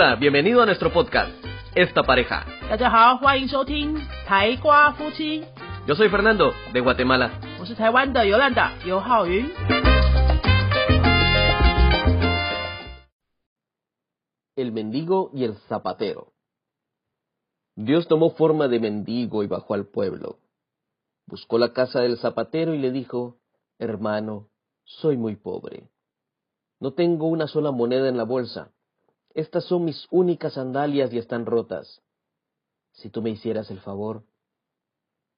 Hola, bienvenido a nuestro podcast, Esta Pareja. Yo soy Fernando, de Guatemala. El mendigo y el zapatero. Dios tomó forma de mendigo y bajó al pueblo. Buscó la casa del zapatero y le dijo, Hermano, soy muy pobre. No tengo una sola moneda en la bolsa estas son mis únicas sandalias y están rotas. Si tú me hicieras el favor.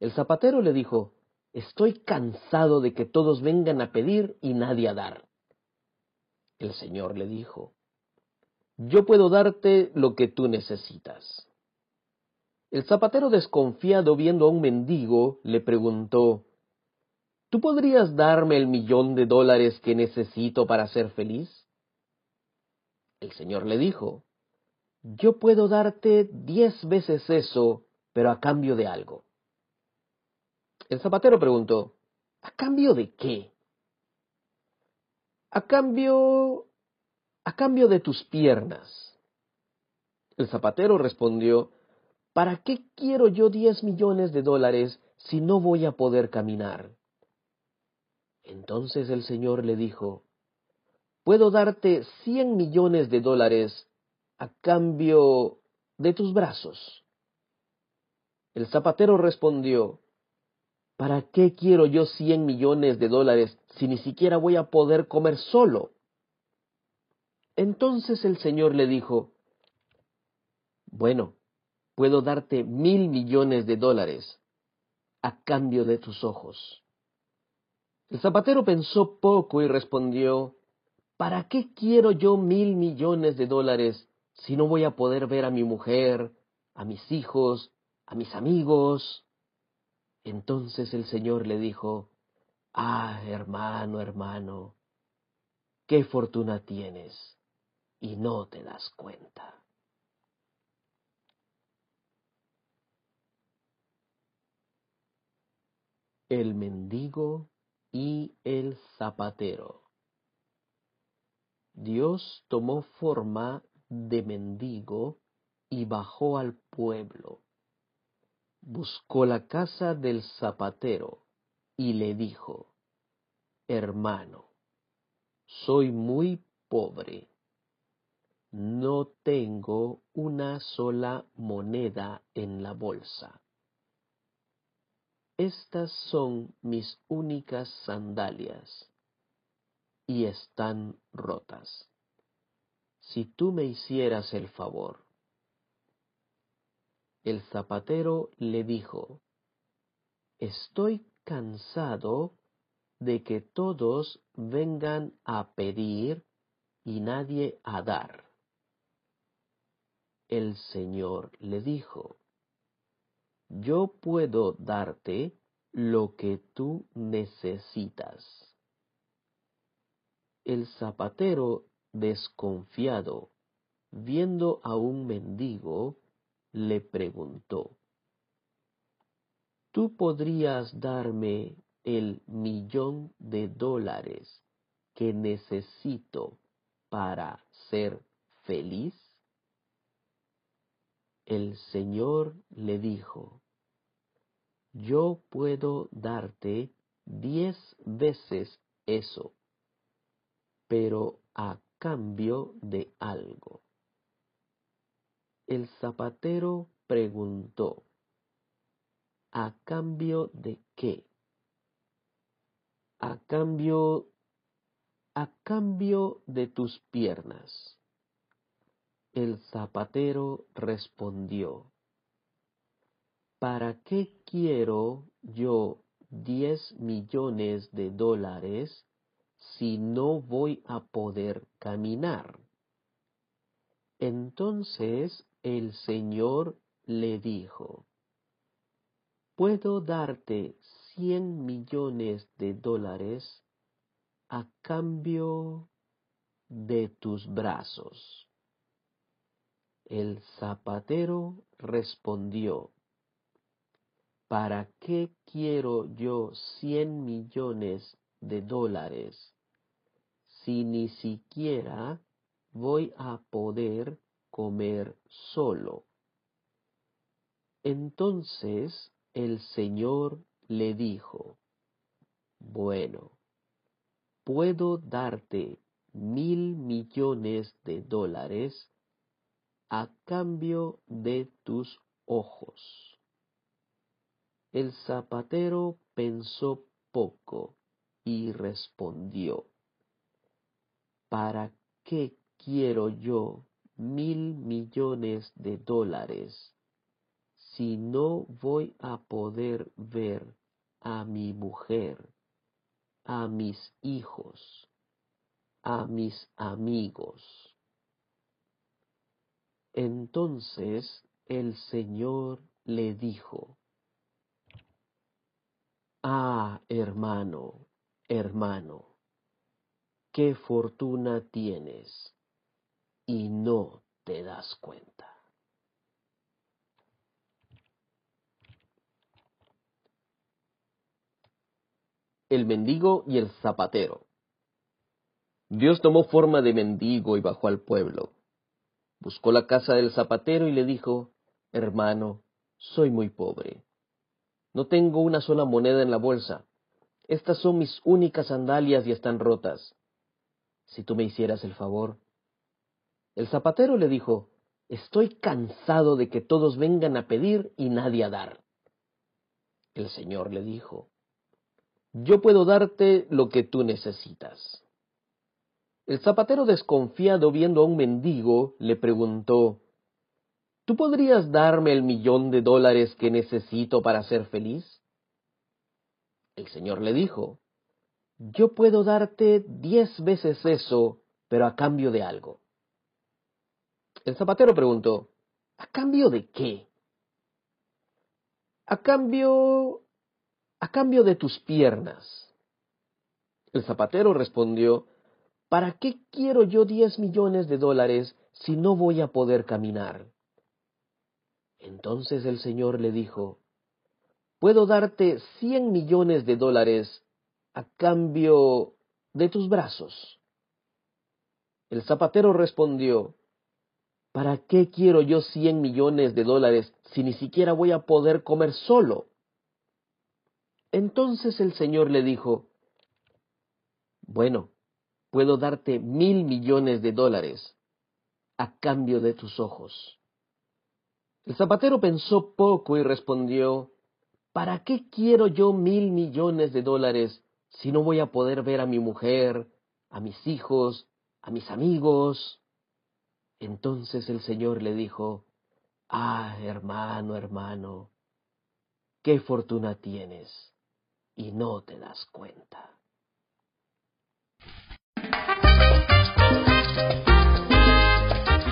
El zapatero le dijo, Estoy cansado de que todos vengan a pedir y nadie a dar. El Señor le dijo, Yo puedo darte lo que tú necesitas. El zapatero desconfiado viendo a un mendigo le preguntó, ¿Tú podrías darme el millón de dólares que necesito para ser feliz? El Señor le dijo, Yo puedo darte diez veces eso, pero a cambio de algo. El zapatero preguntó, ¿A cambio de qué? A cambio... a cambio de tus piernas. El zapatero respondió, ¿Para qué quiero yo diez millones de dólares si no voy a poder caminar? Entonces el Señor le dijo, Puedo darte cien millones de dólares a cambio de tus brazos. El zapatero respondió, ¿Para qué quiero yo cien millones de dólares si ni siquiera voy a poder comer solo? Entonces el Señor le dijo, Bueno, puedo darte mil millones de dólares a cambio de tus ojos. El zapatero pensó poco y respondió, ¿Para qué quiero yo mil millones de dólares si no voy a poder ver a mi mujer, a mis hijos, a mis amigos? Entonces el Señor le dijo, Ah, hermano, hermano, qué fortuna tienes y no te das cuenta. El mendigo y el zapatero. Dios tomó forma de mendigo y bajó al pueblo. Buscó la casa del zapatero y le dijo, Hermano, soy muy pobre. No tengo una sola moneda en la bolsa. Estas son mis únicas sandalias y están rotas. Si tú me hicieras el favor. El zapatero le dijo, Estoy cansado de que todos vengan a pedir y nadie a dar. El Señor le dijo, Yo puedo darte lo que tú necesitas. El zapatero, desconfiado, viendo a un mendigo, le preguntó, ¿Tú podrías darme el millón de dólares que necesito para ser feliz? El Señor le dijo, Yo puedo darte diez veces eso, pero a cambio de algo. El zapatero preguntó, ¿A cambio de qué? A cambio, a cambio de tus piernas. El zapatero respondió, ¿Para qué quiero yo diez millones de dólares si no voy a poder caminar? Entonces el Señor le dijo, puedo darte cien millones de dólares a cambio de tus brazos. El zapatero respondió, ¿para qué quiero yo cien millones de dólares si ni siquiera voy a poder comer solo. Entonces el Señor le dijo, bueno, puedo darte mil millones de dólares a cambio de tus ojos. El zapatero pensó poco y respondió, ¿para qué quiero yo mil millones de dólares si no voy a poder ver a mi mujer, a mis hijos, a mis amigos? Entonces el Señor le dijo, Ah, hermano, hermano, qué fortuna tienes y no te das cuenta. El mendigo y el zapatero. Dios tomó forma de mendigo y bajó al pueblo. Buscó la casa del zapatero y le dijo, Hermano, soy muy pobre. No tengo una sola moneda en la bolsa. Estas son mis únicas sandalias y están rotas. Si tú me hicieras el favor. El zapatero le dijo, Estoy cansado de que todos vengan a pedir y nadie a dar. El Señor le dijo, Yo puedo darte lo que tú necesitas. El zapatero desconfiado viendo a un mendigo le preguntó, ¿Tú podrías darme el millón de dólares que necesito para ser feliz? El Señor le dijo, Yo puedo darte diez veces eso, pero a cambio de algo. El zapatero preguntó, ¿A cambio de qué? A cambio... a cambio de tus piernas. El zapatero respondió, ¿Para qué quiero yo diez millones de dólares si no voy a poder caminar? Entonces el Señor le dijo, Puedo darte cien millones de dólares a cambio de tus brazos. El zapatero respondió, ¿Para qué quiero yo cien millones de dólares si ni siquiera voy a poder comer solo? Entonces el Señor le dijo, Bueno, puedo darte mil millones de dólares a cambio de tus ojos. El zapatero pensó poco y respondió, ¿Para qué quiero yo mil millones de dólares si no voy a poder ver a mi mujer, a mis hijos, a mis amigos? Entonces el Señor le dijo, Ah, hermano, hermano, qué fortuna tienes y no te das cuenta.